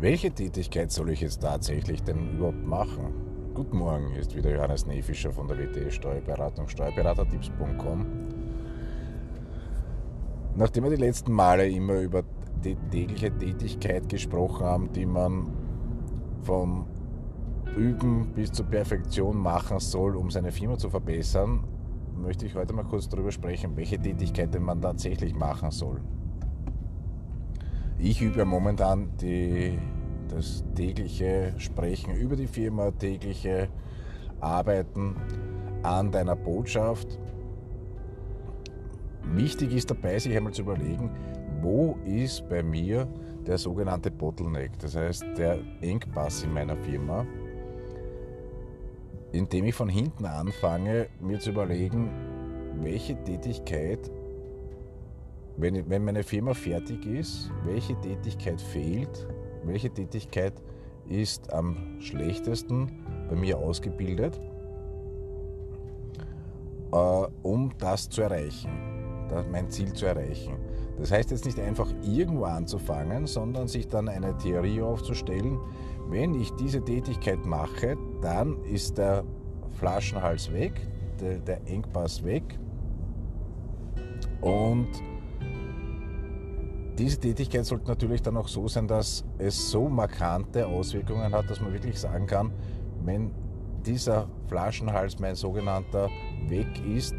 Welche Tätigkeit soll ich jetzt tatsächlich denn überhaupt machen? Guten Morgen, ist wieder Johannes Nefischer von der WT Steuerberatung, steuerberatertipps.com. Nachdem wir die letzten Male immer über die tägliche Tätigkeit gesprochen haben, die man vom Üben bis zur Perfektion machen soll, um seine Firma zu verbessern, möchte ich heute mal kurz darüber sprechen, welche Tätigkeiten man tatsächlich machen soll. Ich übe momentan die, das tägliche Sprechen über die Firma, tägliche Arbeiten an deiner Botschaft. Wichtig ist dabei, sich einmal zu überlegen, wo ist bei mir der sogenannte Bottleneck, das heißt der Engpass in meiner Firma, indem ich von hinten anfange, mir zu überlegen, welche Tätigkeit wenn, wenn meine Firma fertig ist, welche Tätigkeit fehlt, welche Tätigkeit ist am schlechtesten bei mir ausgebildet, äh, um das zu erreichen, mein Ziel zu erreichen. Das heißt jetzt nicht einfach irgendwo anzufangen, sondern sich dann eine Theorie aufzustellen, wenn ich diese Tätigkeit mache, dann ist der Flaschenhals weg, der, der Engpass weg und diese Tätigkeit sollte natürlich dann auch so sein, dass es so markante Auswirkungen hat, dass man wirklich sagen kann, wenn dieser Flaschenhals, mein sogenannter, weg ist,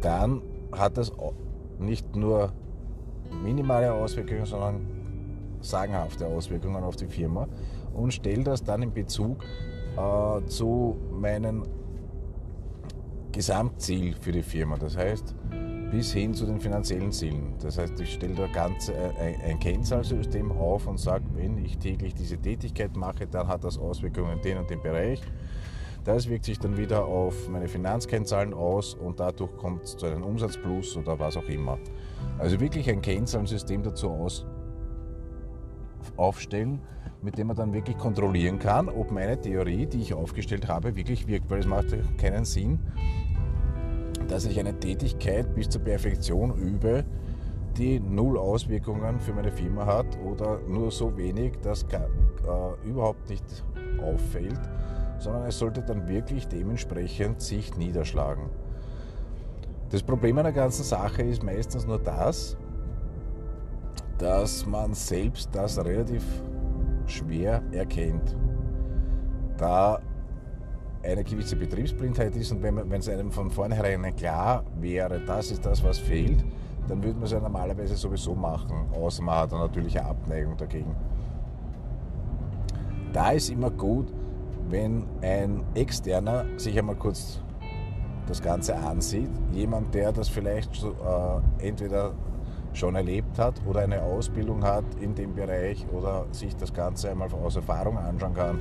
dann hat das nicht nur minimale Auswirkungen, sondern sagenhafte Auswirkungen auf die Firma und stelle das dann in Bezug äh, zu meinem Gesamtziel für die Firma. Das heißt, bis hin zu den finanziellen Zielen. Das heißt, ich stelle da ganz äh, ein Kennzahlsystem auf und sage, wenn ich täglich diese Tätigkeit mache, dann hat das Auswirkungen in den und den Bereich. Das wirkt sich dann wieder auf meine Finanzkennzahlen aus und dadurch kommt es zu einem Umsatzplus oder was auch immer. Also wirklich ein Kennzahlensystem dazu aus, aufstellen, mit dem man dann wirklich kontrollieren kann, ob meine Theorie, die ich aufgestellt habe, wirklich wirkt. Weil es macht keinen Sinn, dass ich eine Tätigkeit bis zur Perfektion übe, die null Auswirkungen für meine Firma hat oder nur so wenig, dass äh, überhaupt nicht auffällt, sondern es sollte dann wirklich dementsprechend sich niederschlagen. Das Problem einer ganzen Sache ist meistens nur das, dass man selbst das relativ schwer erkennt. Da eine gewisse Betriebsblindheit ist und wenn, es einem von vornherein klar wäre, das ist das, was fehlt, dann würde man es ja normalerweise sowieso machen, außer man hat eine natürliche Abneigung dagegen. Da ist immer gut, wenn ein Externer sich einmal kurz das Ganze ansieht, jemand, der das vielleicht äh, entweder schon erlebt hat oder eine Ausbildung hat in dem Bereich oder sich das Ganze einmal aus Erfahrung anschauen kann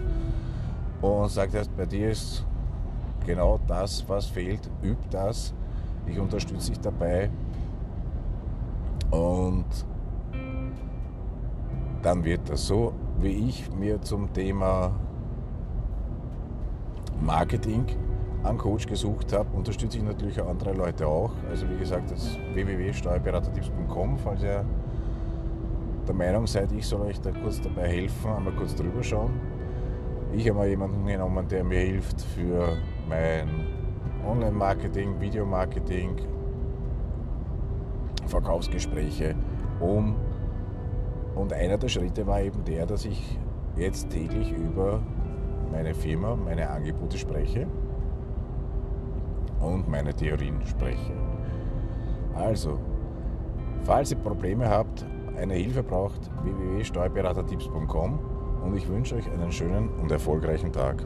und sagt erst, bei dir ist genau das, was fehlt, üb das. Ich unterstütze dich dabei. Und dann wird das so, wie ich mir zum Thema Marketing einen Coach gesucht habe, unterstütze ich natürlich auch andere Leute auch. Also wie gesagt, das www.steuerberatertipps.com, falls ihr der Meinung seid, ich soll euch da kurz dabei helfen, einmal kurz drüber schauen. Ich habe mal jemanden genommen, der mir hilft für mein Online-Marketing, Videomarketing, Verkaufsgespräche, um und einer der Schritte war eben der, dass ich jetzt täglich über meine Firma, meine Angebote spreche und meine Theorien spreche. Also, falls ihr Probleme habt, eine Hilfe braucht, www.steuerberatertipps.com und ich wünsche euch einen schönen und erfolgreichen Tag.